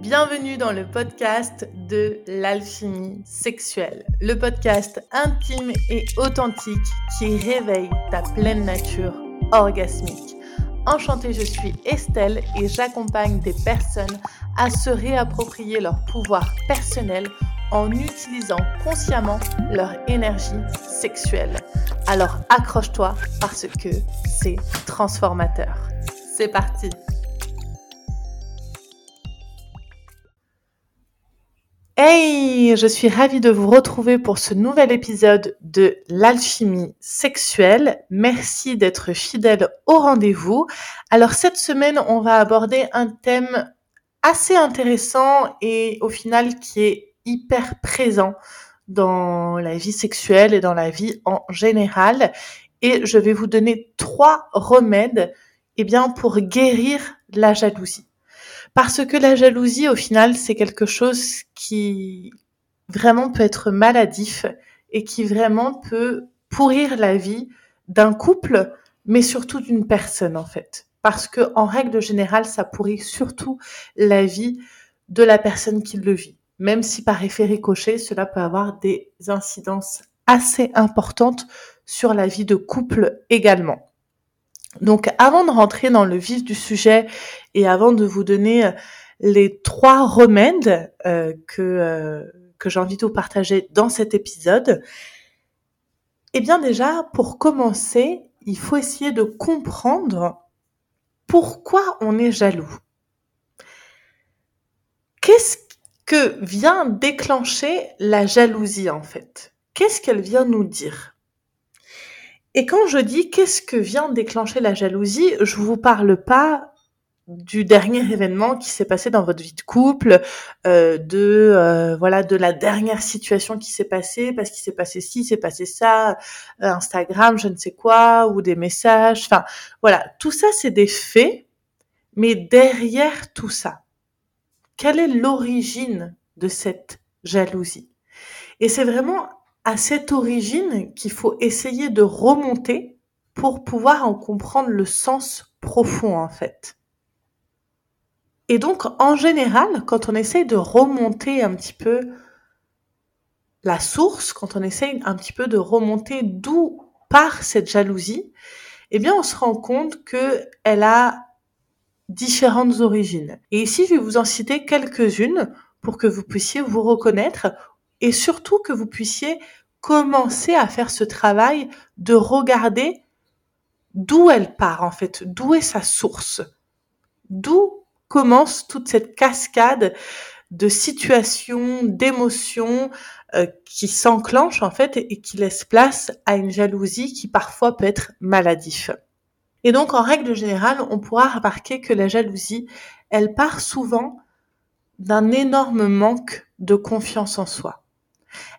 Bienvenue dans le podcast de l'alchimie sexuelle, le podcast intime et authentique qui réveille ta pleine nature orgasmique. Enchantée, je suis Estelle et j'accompagne des personnes à se réapproprier leur pouvoir personnel en utilisant consciemment leur énergie sexuelle. Alors accroche-toi parce que c'est transformateur. C'est parti Hey, je suis ravie de vous retrouver pour ce nouvel épisode de l'alchimie sexuelle. Merci d'être fidèle au rendez-vous. Alors cette semaine, on va aborder un thème assez intéressant et au final qui est hyper présent dans la vie sexuelle et dans la vie en général. Et je vais vous donner trois remèdes eh bien, pour guérir la jalousie. Parce que la jalousie, au final, c'est quelque chose qui vraiment peut être maladif et qui vraiment peut pourrir la vie d'un couple, mais surtout d'une personne, en fait. Parce que, en règle générale, ça pourrit surtout la vie de la personne qui le vit même si par effet ricochet, cela peut avoir des incidences assez importantes sur la vie de couple également. Donc avant de rentrer dans le vif du sujet et avant de vous donner euh, les trois remèdes euh, que, euh, que j'ai envie de vous partager dans cet épisode, eh bien déjà, pour commencer, il faut essayer de comprendre pourquoi on est jaloux. Qu'est-ce que vient déclencher la jalousie en fait? Qu'est-ce qu'elle vient nous dire? Et quand je dis qu'est-ce que vient déclencher la jalousie, je vous parle pas du dernier événement qui s'est passé dans votre vie de couple, euh, de euh, voilà de la dernière situation qui s'est passée parce qu'il s'est passé ci, s'est passé ça, euh, Instagram, je ne sais quoi, ou des messages, enfin voilà, tout ça c'est des faits, mais derrière tout ça, quelle est l'origine de cette jalousie? Et c'est vraiment à cette origine qu'il faut essayer de remonter pour pouvoir en comprendre le sens profond en fait. Et donc en général, quand on essaye de remonter un petit peu la source, quand on essaye un petit peu de remonter d'où part cette jalousie, eh bien on se rend compte que elle a différentes origines. Et ici, je vais vous en citer quelques-unes pour que vous puissiez vous reconnaître et surtout que vous puissiez commencer à faire ce travail de regarder d'où elle part en fait, d'où est sa source, d'où commence toute cette cascade de situations, d'émotions euh, qui s'enclenchent en fait et qui laissent place à une jalousie qui parfois peut être maladif. Et donc, en règle générale, on pourra remarquer que la jalousie, elle part souvent d'un énorme manque de confiance en soi.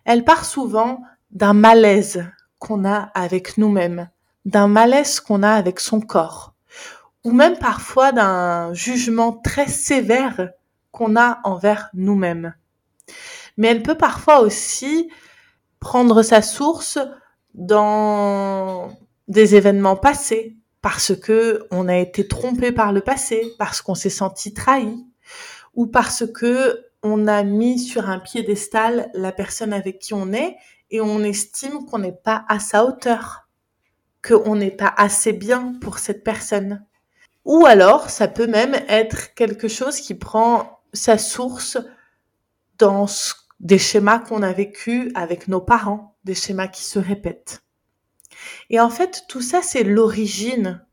Elle part souvent d'un malaise qu'on a avec nous-mêmes, d'un malaise qu'on a avec son corps, ou même parfois d'un jugement très sévère qu'on a envers nous-mêmes. Mais elle peut parfois aussi prendre sa source dans des événements passés, parce que on a été trompé par le passé, parce qu'on s'est senti trahi, ou parce que on a mis sur un piédestal la personne avec qui on est et on estime qu'on n'est pas à sa hauteur, qu'on n'est pas assez bien pour cette personne. Ou alors, ça peut même être quelque chose qui prend sa source dans des schémas qu'on a vécus avec nos parents, des schémas qui se répètent. Et en fait, tout ça, c'est l'origine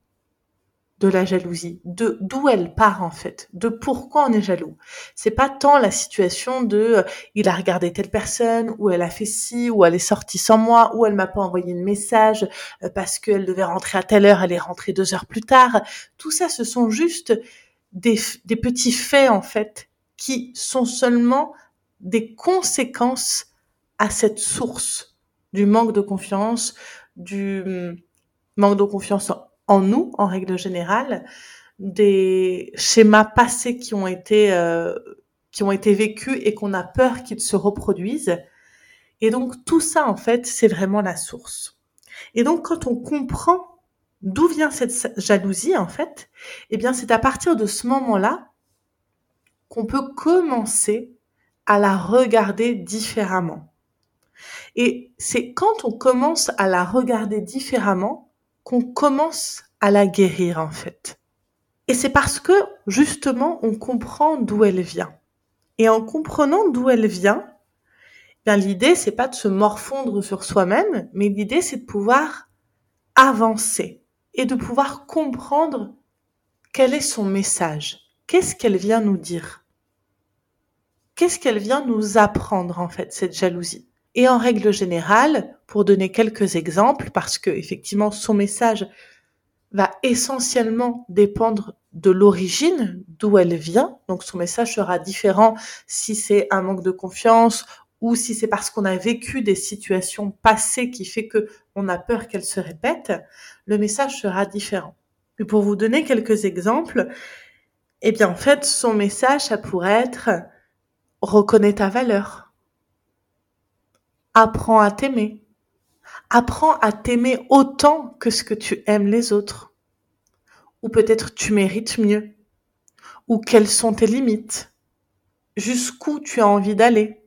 de la jalousie, de d'où elle part en fait, de pourquoi on est jaloux. C'est pas tant la situation de euh, il a regardé telle personne ou elle a fait ci ou elle est sortie sans moi ou elle m'a pas envoyé de message euh, parce qu'elle devait rentrer à telle heure, elle est rentrée deux heures plus tard. Tout ça, ce sont juste des, des petits faits en fait qui sont seulement des conséquences à cette source du manque de confiance, du hum, manque de confiance nous, en règle générale, des schémas passés qui ont été euh, qui ont été vécus et qu'on a peur qu'ils se reproduisent. Et donc tout ça en fait, c'est vraiment la source. Et donc quand on comprend d'où vient cette jalousie en fait, eh bien c'est à partir de ce moment-là qu'on peut commencer à la regarder différemment. Et c'est quand on commence à la regarder différemment qu'on commence à la guérir en fait. Et c'est parce que justement on comprend d'où elle vient. Et en comprenant d'où elle vient, bien l'idée c'est pas de se morfondre sur soi-même, mais l'idée c'est de pouvoir avancer et de pouvoir comprendre quel est son message. Qu'est-ce qu'elle vient nous dire? Qu'est-ce qu'elle vient nous apprendre en fait cette jalousie? Et en règle générale, pour donner quelques exemples, parce que effectivement son message va essentiellement dépendre de l'origine, d'où elle vient. Donc son message sera différent si c'est un manque de confiance ou si c'est parce qu'on a vécu des situations passées qui fait que on a peur qu'elles se répètent, le message sera différent. Mais pour vous donner quelques exemples, eh bien en fait son message ça pourrait être reconnais ta valeur. Apprends à t'aimer. Apprends à t'aimer autant que ce que tu aimes les autres. Ou peut-être tu mérites mieux. Ou quelles sont tes limites? Jusqu'où tu as envie d'aller?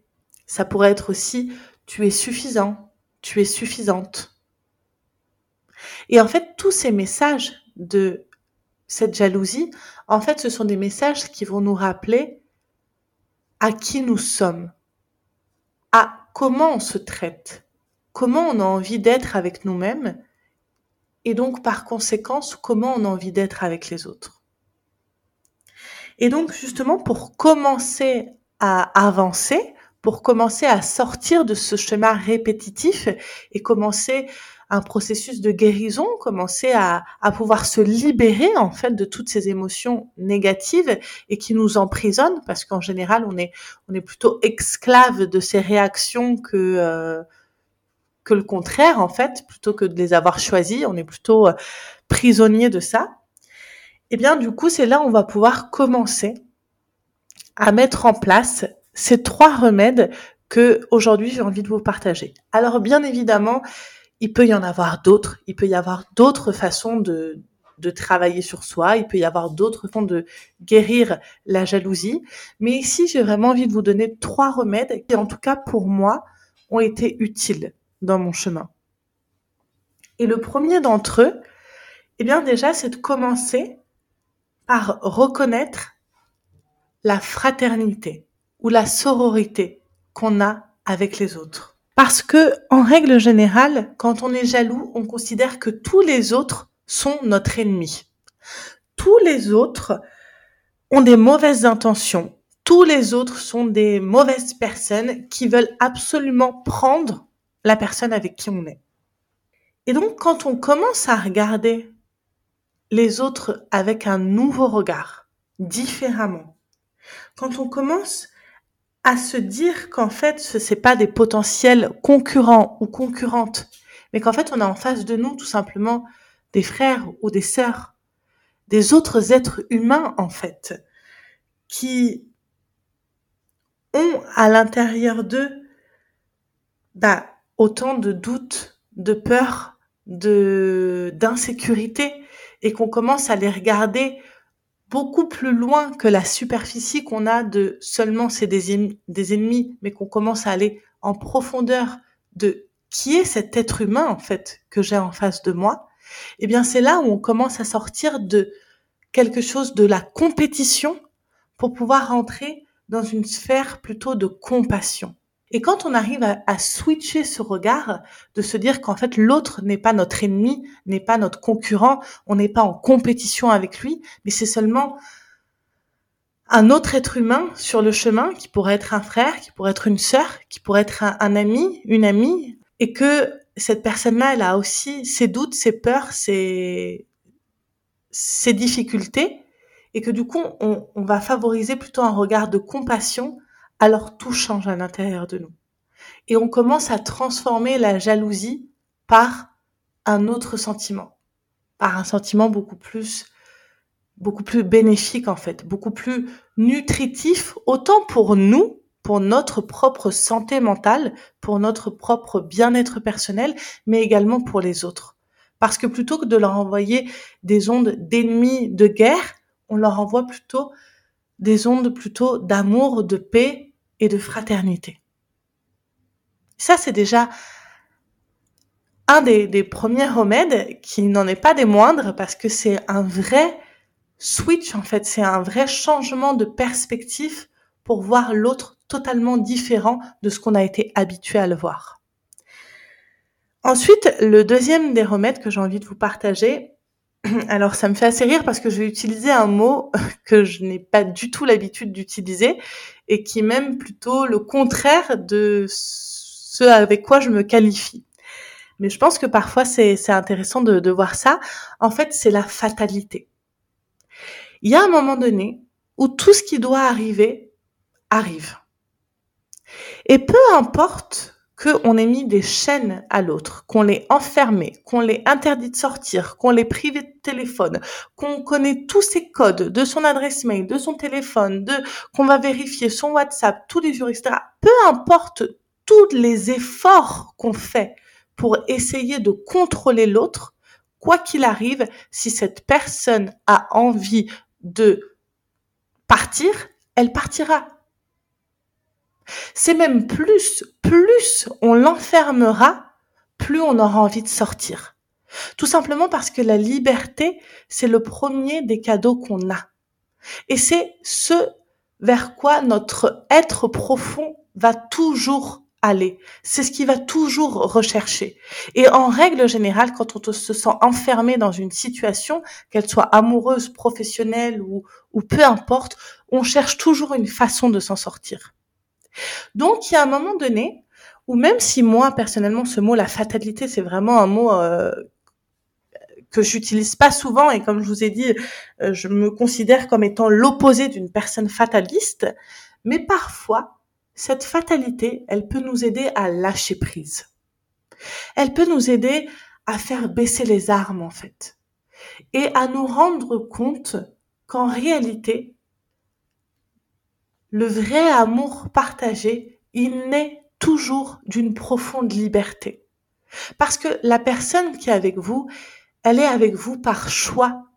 Ça pourrait être aussi tu es suffisant, tu es suffisante. Et en fait, tous ces messages de cette jalousie, en fait, ce sont des messages qui vont nous rappeler à qui nous sommes, comment on se traite, comment on a envie d'être avec nous-mêmes et donc par conséquence comment on a envie d'être avec les autres. Et donc justement pour commencer à avancer, pour commencer à sortir de ce chemin répétitif et commencer un processus de guérison, commencer à, pouvoir se libérer en fait de toutes ces émotions négatives et qui nous emprisonnent parce qu'en général on est on est plutôt esclave de ces réactions que euh, que le contraire en fait, plutôt que de les avoir choisis, on est plutôt euh, prisonnier de ça. Et eh bien du coup, c'est là où on va pouvoir commencer à mettre en place ces trois remèdes que aujourd'hui j'ai envie de vous partager. Alors bien évidemment, il peut y en avoir d'autres, il peut y avoir d'autres façons de travailler sur soi, il peut y avoir d'autres façons de guérir la jalousie, mais ici j'ai vraiment envie de vous donner trois remèdes qui en tout cas pour moi ont été utiles dans mon chemin. Et le premier d'entre eux, eh bien déjà, c'est de commencer par reconnaître la fraternité ou la sororité qu'on a avec les autres. Parce que, en règle générale, quand on est jaloux, on considère que tous les autres sont notre ennemi. Tous les autres ont des mauvaises intentions. Tous les autres sont des mauvaises personnes qui veulent absolument prendre la personne avec qui on est. Et donc, quand on commence à regarder les autres avec un nouveau regard, différemment, quand on commence à se dire qu'en fait, ce n'est pas des potentiels concurrents ou concurrentes, mais qu'en fait, on a en face de nous tout simplement des frères ou des sœurs, des autres êtres humains, en fait, qui ont à l'intérieur d'eux, bah, autant de doutes, de peurs, de d'insécurité et qu'on commence à les regarder beaucoup plus loin que la superficie qu'on a de seulement c'est des, des ennemis, mais qu'on commence à aller en profondeur de qui est cet être humain en fait que j'ai en face de moi, eh bien c'est là où on commence à sortir de quelque chose de la compétition pour pouvoir rentrer dans une sphère plutôt de compassion. Et quand on arrive à, switcher ce regard, de se dire qu'en fait l'autre n'est pas notre ennemi, n'est pas notre concurrent, on n'est pas en compétition avec lui, mais c'est seulement un autre être humain sur le chemin qui pourrait être un frère, qui pourrait être une sœur, qui pourrait être un, ami, une amie, et que cette personne-là, elle a aussi ses doutes, ses peurs, ses, ses difficultés, et que du coup, on, on va favoriser plutôt un regard de compassion alors tout change à l'intérieur de nous. Et on commence à transformer la jalousie par un autre sentiment, par un sentiment beaucoup plus bénéfique en fait, beaucoup plus nutritif autant pour nous, pour notre propre santé mentale, pour notre propre bien-être personnel, mais également pour les autres. Parce que plutôt que de leur envoyer des ondes d'ennemis de guerre, on leur envoie plutôt des ondes plutôt d'amour, de paix et de fraternité. Ça, c'est déjà un des, premiers remèdes qui n'en est pas des moindres parce que c'est un vrai switch en fait, c'est un vrai changement de perspective pour voir l'autre totalement différent de ce qu'on a été habitué à le voir. Ensuite, le deuxième des remèdes que j'ai envie de vous partager, alors ça me fait assez rire parce que je vais utiliser un mot que je n'ai pas du tout l'habitude d'utiliser et qui est même plutôt le contraire de ce avec quoi je me qualifie. Mais je pense que parfois c'est intéressant de, de voir ça. En fait, c'est la fatalité. Il y a un moment donné où tout ce qui doit arriver arrive. Et peu importe qu'on ait mis des chaînes à l'autre, qu'on l'ait enfermé, qu'on l'ait interdit de sortir, qu'on l'ait privé de téléphone, qu'on connaît tous ses codes de son adresse mail, de son téléphone, de qu'on va vérifier son WhatsApp tous les jours, etc. Peu importe tous les efforts qu'on fait pour essayer de contrôler l'autre, quoi qu'il arrive, si cette personne a envie de partir, elle partira. C'est même plus, plus on l'enfermera, plus on aura envie de sortir. Tout simplement parce que la liberté, c'est le premier des cadeaux qu'on a. Et c'est ce vers quoi notre être profond va toujours aller. C'est ce qu'il va toujours rechercher. Et en règle générale, quand on se sent enfermé dans une situation, qu'elle soit amoureuse, professionnelle ou, peu importe, on cherche toujours une façon de s'en sortir. Donc, il y a un moment donné où même si moi, personnellement, ce mot, la fatalité, c'est vraiment un mot euh, que j'utilise pas souvent et comme je vous ai dit, euh, je me considère comme étant l'opposé d'une personne fataliste, mais parfois, cette fatalité, elle peut nous aider à lâcher prise. Elle peut nous aider à faire baisser les armes, en fait, et à nous rendre compte qu'en réalité, le vrai amour partagé, il naît toujours d'une profonde liberté. Parce que la personne qui est avec vous, elle est avec vous par choix.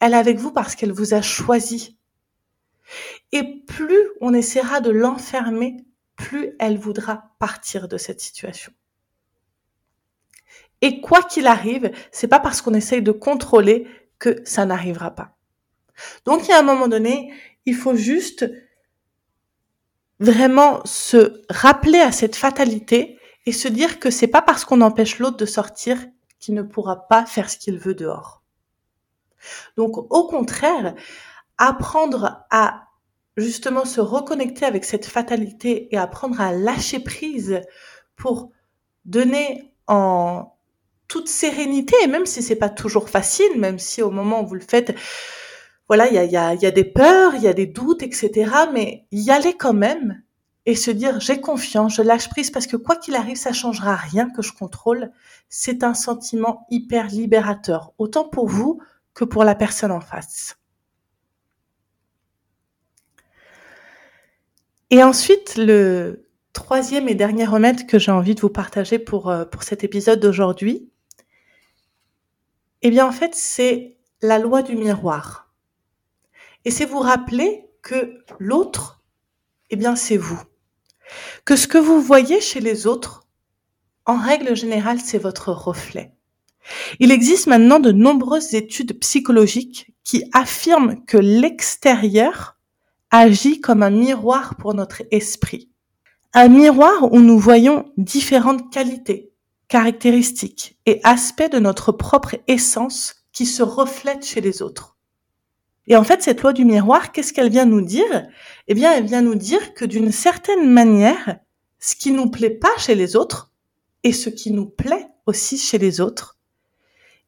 Elle est avec vous parce qu'elle vous a choisi. Et plus on essaiera de l'enfermer, plus elle voudra partir de cette situation. Et quoi qu'il arrive, c'est pas parce qu'on essaye de contrôler que ça n'arrivera pas. Donc, il y a un moment donné, il faut juste vraiment se rappeler à cette fatalité et se dire que c'est pas parce qu'on empêche l'autre de sortir qu'il ne pourra pas faire ce qu'il veut dehors. Donc au contraire, apprendre à justement se reconnecter avec cette fatalité et apprendre à lâcher prise pour donner en toute sérénité, et même si c'est pas toujours facile, même si au moment où vous le faites, voilà, il y a, y, a, y a des peurs, il y a des doutes, etc. Mais y aller quand même et se dire j'ai confiance, je lâche prise parce que quoi qu'il arrive, ça changera rien que je contrôle. C'est un sentiment hyper libérateur, autant pour vous que pour la personne en face. Et ensuite, le troisième et dernier remède que j'ai envie de vous partager pour, euh, pour cet épisode d'aujourd'hui, eh bien en fait, c'est la loi du miroir. Et c'est vous rappeler que l'autre, eh bien, c'est vous. Que ce que vous voyez chez les autres, en règle générale, c'est votre reflet. Il existe maintenant de nombreuses études psychologiques qui affirment que l'extérieur agit comme un miroir pour notre esprit. Un miroir où nous voyons différentes qualités, caractéristiques et aspects de notre propre essence qui se reflètent chez les autres. Et en fait, cette loi du miroir, qu'est-ce qu'elle vient nous dire? Eh bien, elle vient nous dire que d'une certaine manière, ce qui nous plaît pas chez les autres et ce qui nous plaît aussi chez les autres,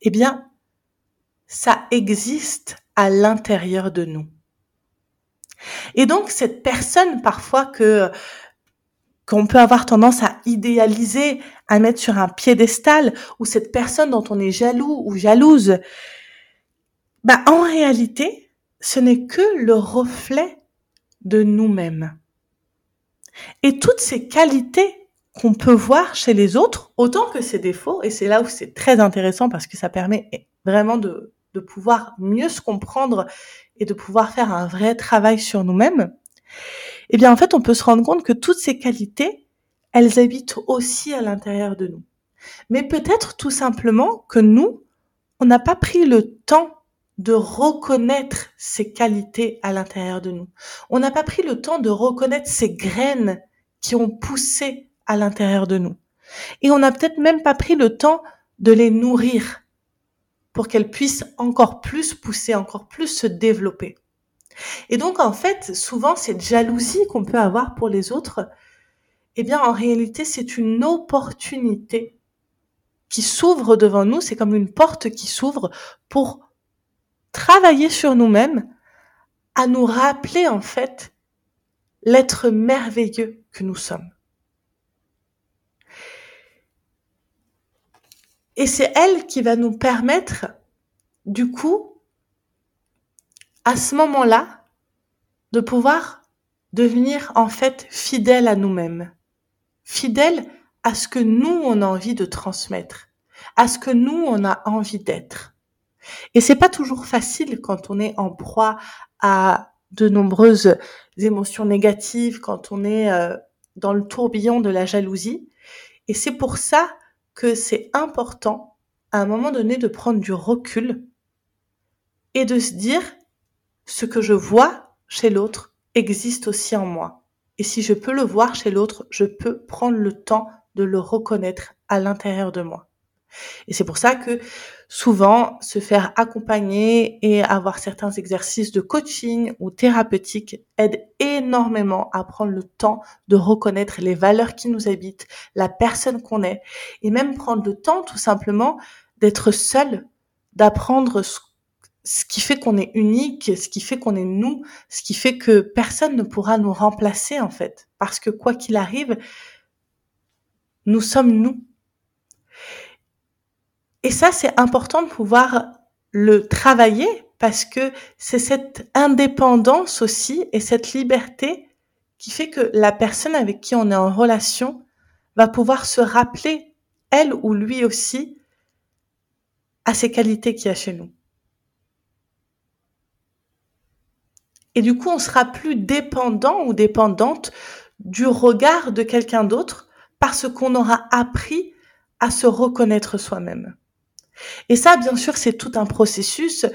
eh bien, ça existe à l'intérieur de nous. Et donc, cette personne parfois que qu'on peut avoir tendance à idéaliser, à mettre sur un piédestal, ou cette personne dont on est jaloux ou jalouse, bah, en réalité, ce n'est que le reflet de nous-mêmes. Et toutes ces qualités qu'on peut voir chez les autres, autant que ces défauts, et c'est là où c'est très intéressant parce que ça permet vraiment de, de pouvoir mieux se comprendre et de pouvoir faire un vrai travail sur nous-mêmes, eh bien en fait on peut se rendre compte que toutes ces qualités, elles habitent aussi à l'intérieur de nous. Mais peut-être tout simplement que nous, on n'a pas pris le temps de reconnaître ces qualités à l'intérieur de nous. On n'a pas pris le temps de reconnaître ces graines qui ont poussé à l'intérieur de nous. Et on n'a peut-être même pas pris le temps de les nourrir pour qu'elles puissent encore plus pousser, encore plus se développer. Et donc, en fait, souvent, cette jalousie qu'on peut avoir pour les autres, eh bien, en réalité, c'est une opportunité qui s'ouvre devant nous. C'est comme une porte qui s'ouvre pour travailler sur nous-mêmes, à nous rappeler, en fait, l'être merveilleux que nous sommes. Et c'est elle qui va nous permettre, du coup, à ce moment-là, de pouvoir devenir en fait fidèle à nous-mêmes, fidèle à ce que nous on a envie de transmettre, à ce que nous on a envie d'être. Et c'est pas toujours facile quand on est en proie à de nombreuses émotions négatives, quand on est euh, dans le tourbillon de la jalousie. Et c'est pour ça que c'est important à un moment donné de prendre du recul et de se dire ce que je vois chez l'autre existe aussi en moi. Et si je peux le voir chez l'autre, je peux prendre le temps de le reconnaître à l'intérieur de moi. Et c'est pour ça que souvent se faire accompagner et avoir certains exercices de coaching ou thérapeutique aide énormément à prendre le temps de reconnaître les valeurs qui nous habitent, la personne qu'on est et même prendre le temps tout simplement d'être seul, d'apprendre ce, ce qui fait qu'on est unique, ce qui fait qu'on est nous, ce qui fait que personne ne pourra nous remplacer en fait. Parce que quoi qu'il arrive, nous sommes nous et ça, c'est important de pouvoir le travailler parce que c'est cette indépendance aussi et cette liberté qui fait que la personne avec qui on est en relation va pouvoir se rappeler, elle ou lui aussi, à ces qualités qu'il y a chez nous. Et du coup, on sera plus dépendant ou dépendante du regard de quelqu'un d'autre parce qu'on aura appris à se reconnaître soi-même. Et ça, bien sûr, c'est tout un processus.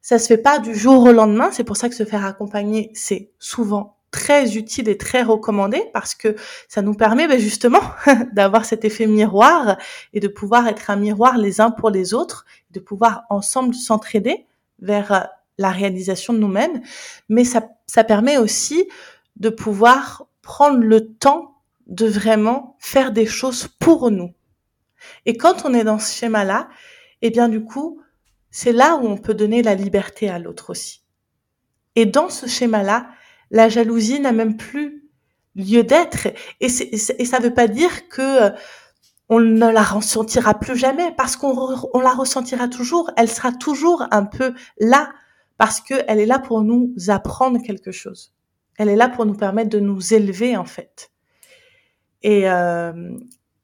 Ça se fait pas du jour au lendemain. C'est pour ça que se faire accompagner, c'est souvent très utile et très recommandé parce que ça nous permet ben, justement d'avoir cet effet miroir et de pouvoir être un miroir les uns pour les autres, de pouvoir ensemble s'entraider vers la réalisation de nous-mêmes. Mais ça, ça permet aussi de pouvoir prendre le temps de vraiment faire des choses pour nous. Et quand on est dans ce schéma-là, eh bien du coup, c'est là où on peut donner la liberté à l'autre aussi. Et dans ce schéma-là, la jalousie n'a même plus lieu d'être. Et, et, ça ne veut pas dire que euh, on ne la ressentira plus jamais, parce qu'on on la ressentira toujours. Elle sera toujours un peu là, parce qu'elle est là pour nous apprendre quelque chose. Elle est là pour nous permettre de nous élever en fait. Et, euh,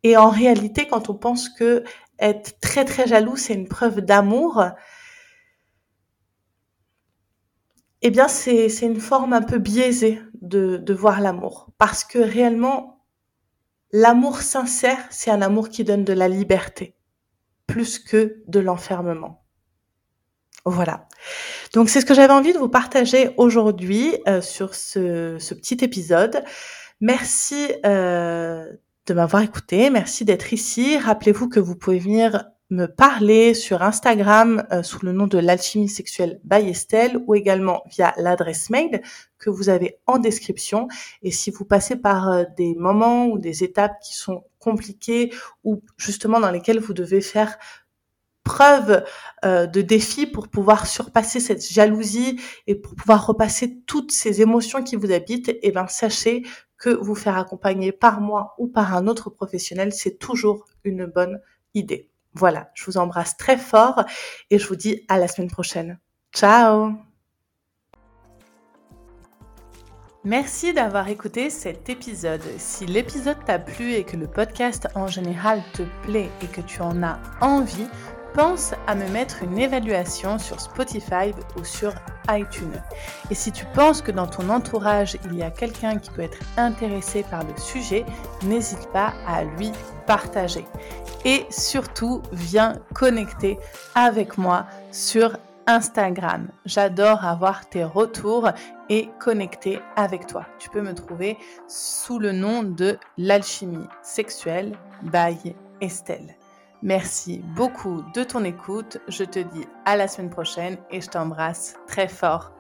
et en réalité, quand on pense que être très très jaloux, c'est une preuve d'amour, eh bien c'est une forme un peu biaisée de, de voir l'amour. Parce que réellement, l'amour sincère, c'est un amour qui donne de la liberté, plus que de l'enfermement. Voilà. Donc c'est ce que j'avais envie de vous partager aujourd'hui euh, sur ce, ce, petit épisode. Merci euh, de m'avoir écouté. Merci d'être ici. Rappelez-vous que vous pouvez venir me parler sur Instagram euh, sous le nom de l'alchimie sexuelle by Estelle ou également via l'adresse mail que vous avez en description. Et si vous passez par euh, des moments ou des étapes qui sont compliquées ou justement dans lesquelles vous devez faire preuve euh, de défi pour pouvoir surpasser cette jalousie et pour pouvoir repasser toutes ces émotions qui vous habitent, et eh ben sachez que vous faire accompagner par moi ou par un autre professionnel, c'est toujours une bonne idée. Voilà, je vous embrasse très fort et je vous dis à la semaine prochaine. Ciao Merci d'avoir écouté cet épisode. Si l'épisode t'a plu et que le podcast en général te plaît et que tu en as envie, pense à me mettre une évaluation sur Spotify ou sur iTunes. Et si tu penses que dans ton entourage, il y a quelqu'un qui peut être intéressé par le sujet, n'hésite pas à lui partager. Et surtout, viens connecter avec moi sur Instagram. J'adore avoir tes retours et connecter avec toi. Tu peux me trouver sous le nom de l'alchimie sexuelle by Estelle. Merci beaucoup de ton écoute. Je te dis à la semaine prochaine et je t'embrasse très fort.